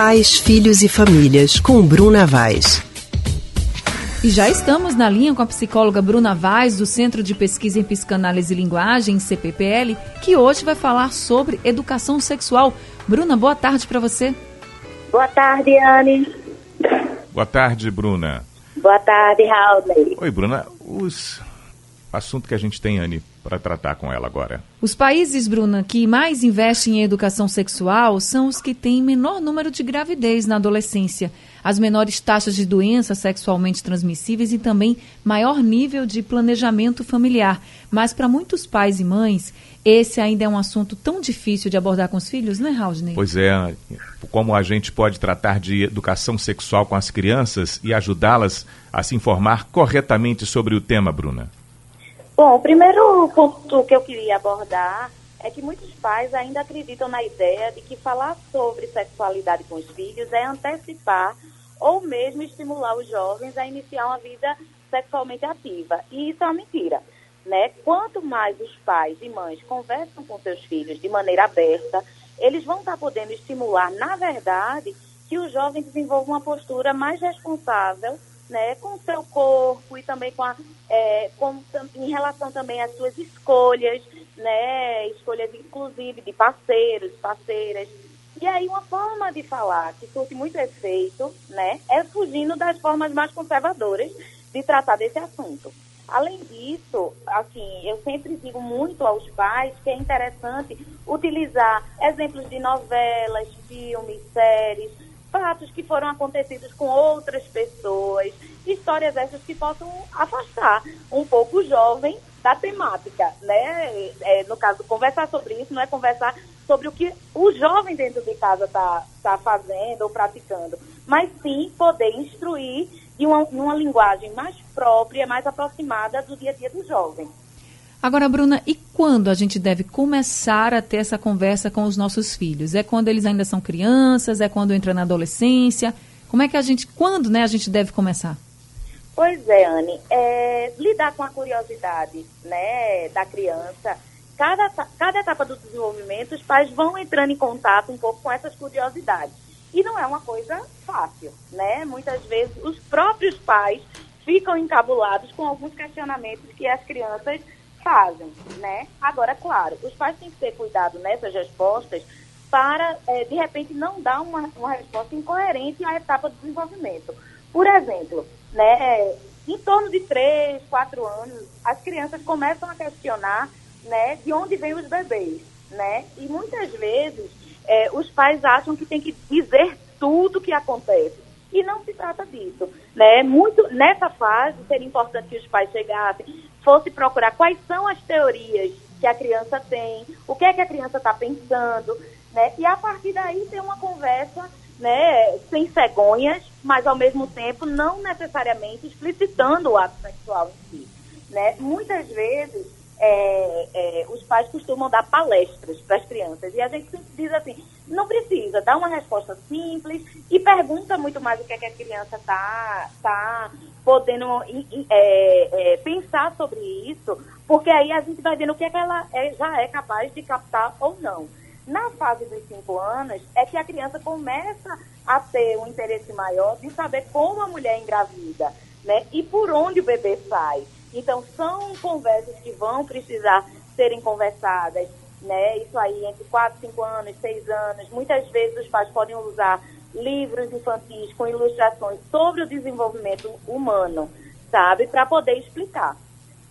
Pais, Filhos e Famílias, com Bruna Vaz. E já estamos na linha com a psicóloga Bruna Vaz, do Centro de Pesquisa em Psicanálise e Linguagem, CPPL, que hoje vai falar sobre educação sexual. Bruna, boa tarde para você. Boa tarde, Anne. Boa tarde, Bruna. Boa tarde, Raul. Oi, Bruna. Os assunto que a gente tem, Anne, para tratar com ela agora. Os países, Bruna, que mais investem em educação sexual são os que têm menor número de gravidez na adolescência, as menores taxas de doenças sexualmente transmissíveis e também maior nível de planejamento familiar. Mas para muitos pais e mães, esse ainda é um assunto tão difícil de abordar com os filhos, não é, Raudney? Pois é. Como a gente pode tratar de educação sexual com as crianças e ajudá-las a se informar corretamente sobre o tema, Bruna? Bom, o primeiro ponto que eu queria abordar é que muitos pais ainda acreditam na ideia de que falar sobre sexualidade com os filhos é antecipar ou mesmo estimular os jovens a iniciar uma vida sexualmente ativa. E isso é uma mentira. Né? Quanto mais os pais e mães conversam com seus filhos de maneira aberta, eles vão estar podendo estimular, na verdade, que o jovem desenvolva uma postura mais responsável né, com o seu corpo e também com, a, é, com em relação também às suas escolhas, né, escolhas inclusive de parceiros, parceiras. E aí uma forma de falar que surte muito efeito, né, é fugindo das formas mais conservadoras de tratar desse assunto. Além disso, assim, eu sempre digo muito aos pais que é interessante utilizar exemplos de novelas, filmes, séries, fatos que foram acontecidos com outras pessoas, histórias essas que possam afastar um pouco o jovem da temática, né? É, no caso, conversar sobre isso não é conversar sobre o que o jovem dentro de casa está tá fazendo ou praticando, mas sim poder instruir de uma, uma linguagem mais própria, mais aproximada do dia a dia do jovem. Agora, Bruna, e quando a gente deve começar a ter essa conversa com os nossos filhos? É quando eles ainda são crianças? É quando entra na adolescência? Como é que a gente, quando, né, a gente deve começar? Pois é, Anne, é, lidar com a curiosidade, né, da criança. Cada, cada etapa do desenvolvimento, os pais vão entrando em contato um pouco com essas curiosidades. E não é uma coisa fácil, né? Muitas vezes os próprios pais ficam encabulados com alguns questionamentos que as crianças fazem, né? Agora, claro, os pais têm que ter cuidado nessas respostas para, é, de repente, não dar uma, uma resposta incoerente à etapa do desenvolvimento. Por exemplo, né, em torno de 3, 4 anos, as crianças começam a questionar né, de onde vêm os bebês. Né? E muitas vezes é, os pais acham que tem que dizer tudo o que acontece. E não se trata disso. Né? Muito, nessa fase, seria importante que os pais chegassem, fosse procurar quais são as teorias que a criança tem, o que é que a criança está pensando, né? E a partir daí ter uma conversa, né, sem cegonhas, mas ao mesmo tempo não necessariamente explicitando o ato sexual em si, né? Muitas vezes é, é, os pais costumam dar palestras para as crianças e a gente sempre diz assim, não precisa, dá uma resposta simples e pergunta muito mais o que, é que a criança está tá podendo é, é, pensar sobre isso, porque aí a gente vai vendo o que, é que ela é, já é capaz de captar ou não. Na fase dos cinco anos, é que a criança começa a ter um interesse maior de saber como a mulher engravida, né? E por onde o bebê sai. Então, são conversas que vão precisar serem conversadas, né? Isso aí entre 4, 5 anos, 6 anos. Muitas vezes os pais podem usar livros infantis com ilustrações sobre o desenvolvimento humano, sabe? Para poder explicar.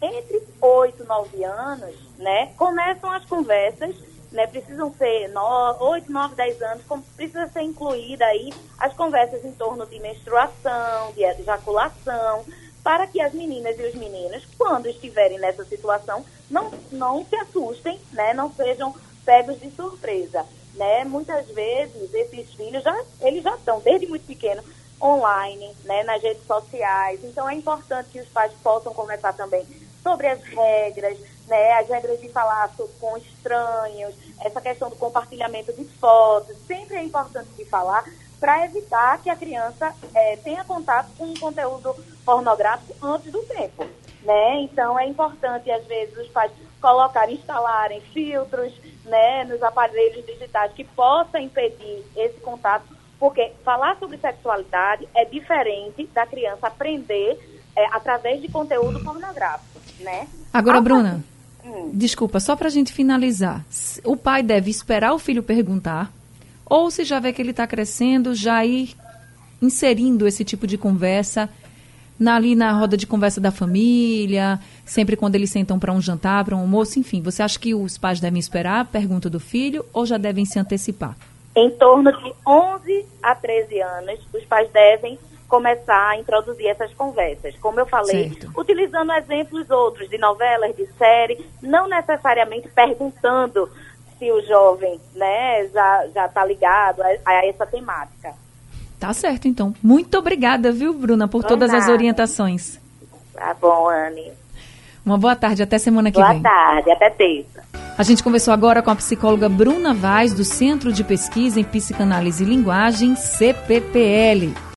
Entre 8 e 9 anos, né, começam as conversas, né, precisam ser 9, 8, 9, 10 anos, precisa ser incluída aí as conversas em torno de menstruação, de ejaculação, para que as meninas e os meninos, quando estiverem nessa situação, não, não se assustem, né, não sejam pegos de surpresa né? Muitas vezes esses filhos já eles já estão desde muito pequeno online, né, nas redes sociais. Então é importante que os pais possam conversar também sobre as regras, né, as regras de falar com estranhos, essa questão do compartilhamento de fotos, sempre é importante de falar para evitar que a criança é, tenha contato com um conteúdo pornográfico antes do tempo, né? Então é importante às vezes os pais colocarem, instalarem filtros, né, nos aparelhos digitais que possa impedir esse contato Porque falar sobre sexualidade é diferente da criança aprender é, através de conteúdo pornográfico, né? Agora, Bruna, hum. desculpa, só para a gente finalizar. O pai deve esperar o filho perguntar, ou se já vê que ele está crescendo, já ir inserindo esse tipo de conversa na, ali na roda de conversa da família, sempre quando eles sentam para um jantar, para um almoço, enfim. Você acha que os pais devem esperar a pergunta do filho ou já devem se antecipar? Em torno de 11 a 13 anos, os pais devem começar a introduzir essas conversas. Como eu falei, certo. utilizando exemplos outros de novelas, de série, não necessariamente perguntando se o jovem né, já está ligado a, a, essa temática. Tá certo, então. Muito obrigada, viu, Bruna, por todas nada. as orientações. Tá bom, Anne. Uma boa tarde, até semana que boa vem. Boa tarde, até terça. A gente conversou agora com a psicóloga Bruna Vaz, do Centro de Pesquisa em Psicanálise e Linguagem, CPPL.